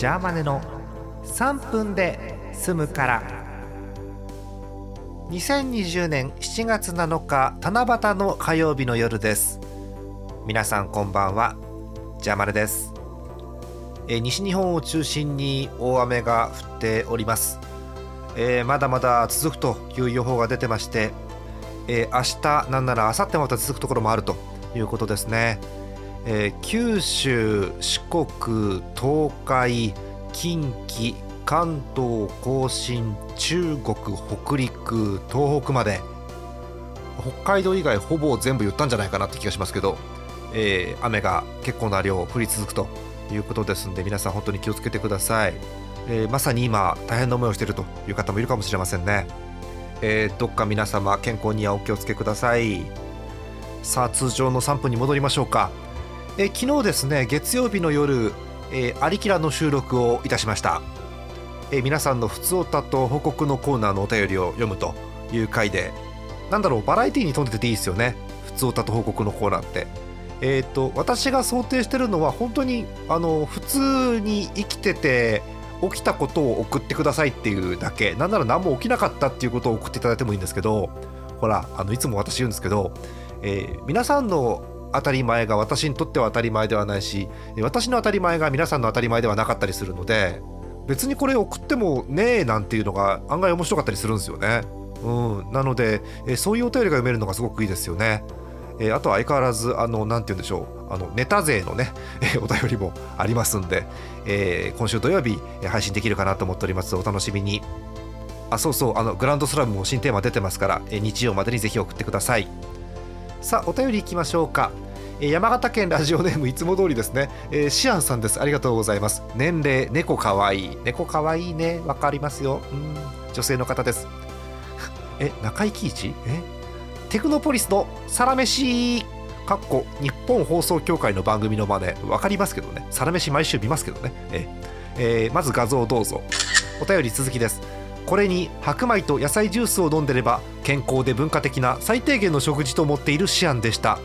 ジャーマネの3分で済むから。2020年7月7日七夕の火曜日の夜です。皆さんこんばんは。ジャーマネです。え西日本を中心に大雨が降っております、えーまだまだ続くという予報が出てまして、えー明日なんなら明後日また続くところもあるということですね、えー九州四国東海近畿関東甲信中国北陸東北まで。北海道以外ほぼ全部言ったんじゃないかなって気がしますけど、えー雨が結構な量降り続くということですんで皆さん本当に気をつけてください、えーまさに今大変な思いをしているという方もいるかもしれませんね、えーどっか皆様健康にはお気をつけください。さあ通常の3分に戻りましょうか、え昨日ですね月曜日の夜、えー、アリキラの収録をいたしました、えー皆さんの普通おたと報告のコーナーのお便りを読むという回でなんだろうバラエティに富んでていいですよね。普通おたと報告のコーナーって。えー、と私が想定してるのは本当にあの普通に生きてて起きたことを送ってくださいっていうだけ。なんなら何も起きなかったっていうことを送っていただいてもいいんですけどほらあのいつも私言うんですけど、えー皆さんの当たり前が私にとっては当たり前ではないし私の当たり前が皆さんの当たり前ではなかったりするので別にこれ送ってもねえなんていうのが案外面白かったりするんですよね。うん、なので、えそういうお便りが読めるのがすごくいいですよね。えあとは相変わらずあのなて言うんでしょう。あのネタ勢のね、えお便りもありますんで、えー今週土曜日配信できるかなと思っております。お楽しみに。あそうそう。あのグランドスラムも新テーマ出てますから、え日曜までにぜひ送ってください。さあお便りいきましょうか。山形県ラジオネームいつも通りですね、えーシアンさんです。ありがとうございます。年齢猫かわいい。猫かわいいね。わかりますよ。うん。女性の方です。え中井貴一？え？テクノポリスのサラメシ。かっこ日本放送協会の番組の真似。わかりますけどね。サラメシ毎週見ますけどね。ええーまず画像をどうぞ。お便り続きです。これに白米と野菜ジュースを飲んでれば健康で文化的な最低限の食事と思っているシアンでした。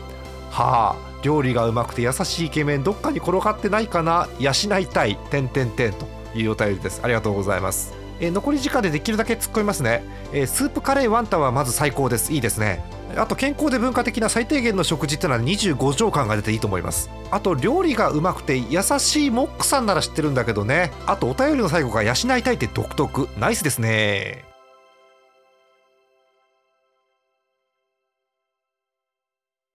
はあ料理がうまくて優しいイケメンどっかに転がってないかな養いたい。点点点というお便りです。ありがとうございます。え残り時間でできるだけ突っ込みますね、えスープカレーワンタンはまず最高です。いいですね。あと健康で文化的な最低限の食事ってのは25条感が出ていいと思います。あと料理がうまくて優しいモックさんなら知ってるんだけどね。あとお便りの最後が養いたいって独特。ナイスですね。